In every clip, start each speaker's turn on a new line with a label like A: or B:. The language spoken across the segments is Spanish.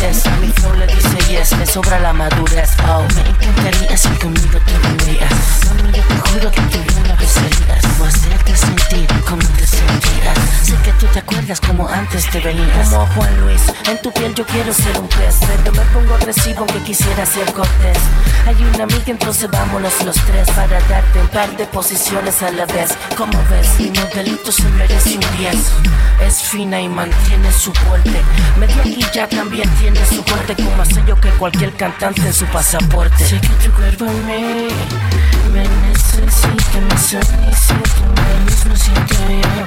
A: la timidez, a mi flow le dice le sobra la madurez. Oh, me encantaría si conmigo te vendrías. Mami, yo te juro que tú una vez serías. Voy a hacerte sentir como te sentías. Sé que tú te acuerdas como antes te venías. Como Juan Luis, en tu piel yo quiero ser un pez, pero me pongo agresivo aunque quisiera ser cortés. Hay una amiga, entonces vámonos los tres para darte un par de posiciones a la vez. Como ves, mi modelito se merece un 10. Es fina y mantiene su porte. Medio aquí ya también tiene su corte, como sello que cualquier cantante en su pasaporte. Sé que tu cuerpo mí me necesita, me solicita, lo mismo siento yo,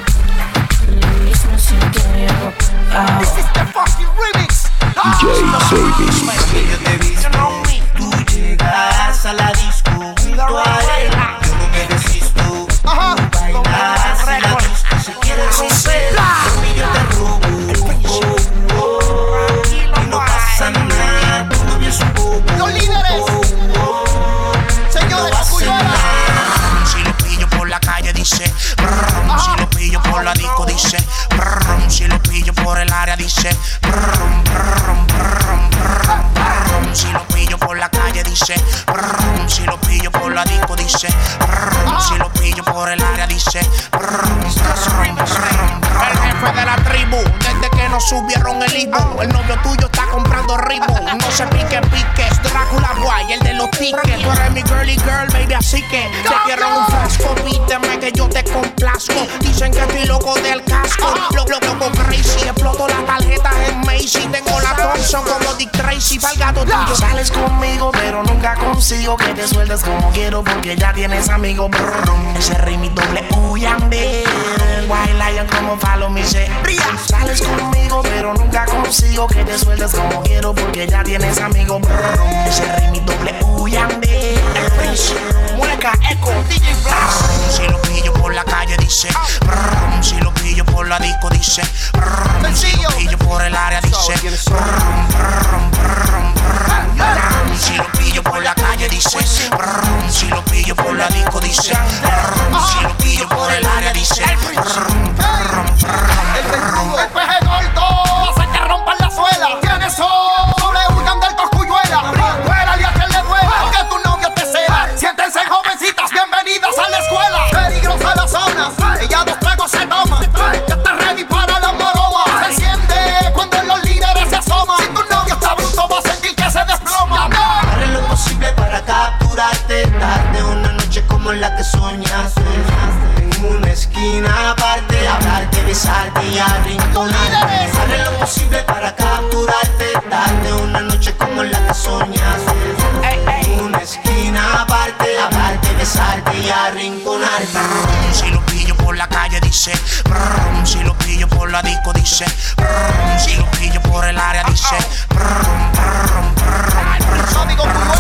A: lo mismo siento yo. Ah.
B: Mami, yo te he visto. Tú
C: dice lo pillo por la disco dice lo pillo por el dice. El jefe de la tribu, desde que nos subieron el Ibu, el novio tuyo está comprando ritmo. No se pique, pique, guay, el de los tickets. Tú eres mi girly girl, baby, así que te quiero un frasco, pídeme que yo te complazco. Dicen que estoy loco del casco, lo, lo, loco crazy. Exploto la tarjeta en Macy, tengo la Thompson como Dick Tracy, pa'l gato tuyo.
B: Sales conmigo, pero nunca consigo que te sueltes como quiero porque ya tienes amigo. Brum, ese ritmo doble uyambe. Como follow me ría. Sales conmigo, pero nunca consigo que te sueltes como quiero porque ya tienes amigo. Brum, ese ritmo doble uyambe.
C: Mueca, eco, DJ Flash. Si lo pillo por la calle dice. Brum, Si lo pillo por la disco dice. Brum, Si lo pillo por el área dice. brum. Si lo pillo por la calle dice. Si lo pillo por la disco dice
B: como la que soñaste. En una esquina aparte, hablarte, besarte y arrinconarte. Haré lo posible para capturarte, darte una noche como la que soñaste. En una esquina aparte, hablarte, besarte y arrinconarte.
C: Si lo pillo por la calle dice brum, Si lo pillo por la disco dice brum, Si lo pillo por el área dice brum, brum, brum,
D: Amigo
C: brum.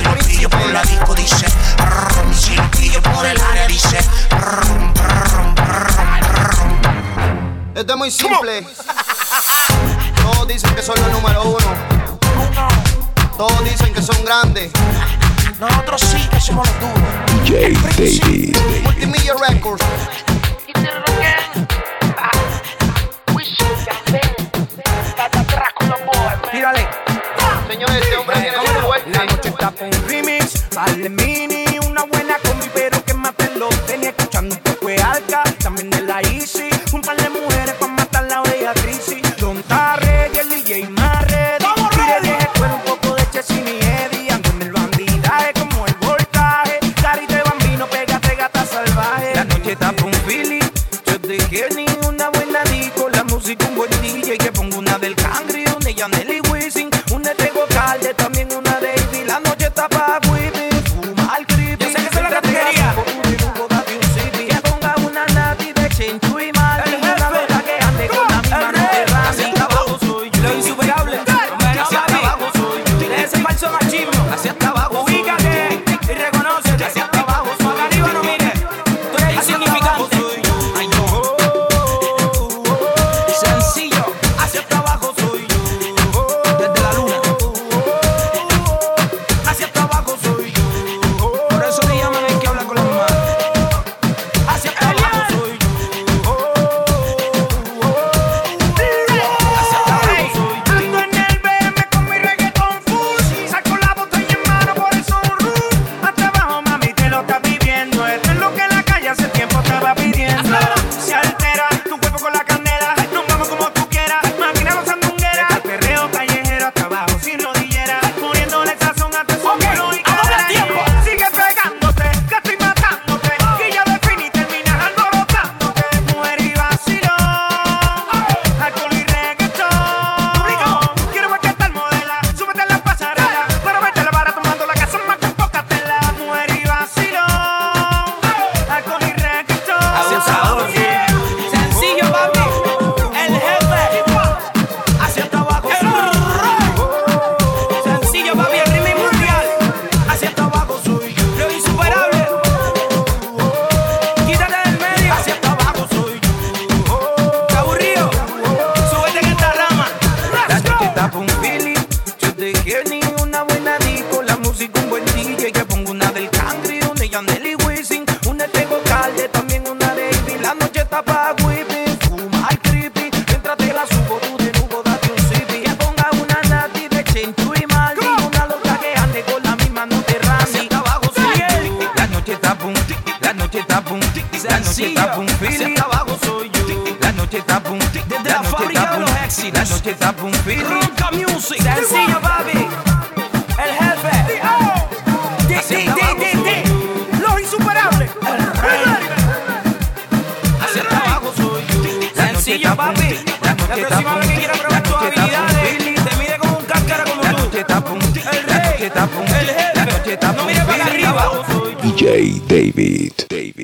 C: Brum, Si lo pillo por la disco dice Si lo pillo por el área dice.
D: Esto es muy simple. Todos dicen que son los número uno. Todos dicen que son grandes.
C: Nosotros sí que somos los duros.
E: DJ David.
D: Multimedia Records.
F: Tírale.
D: Señores, este hombre viene de fuerte.
F: La noche está con remix, vale mini, una buena combi, pero que matenlo. Tenía escuchando un poco de alca, también de la Easy, noche está boom, soy yo. La noche está boom, desde la, fábrica de los éxitos. La noche está boom, Ronca Music, sencillo baby. el jefe. Los insuperables. Hacia abajo soy. Sencillo papi, la próxima vez que probar tus habilidades, te mire como un como. La noche está boom, el rey, el jefe. No mire para
E: arriba. DJ David.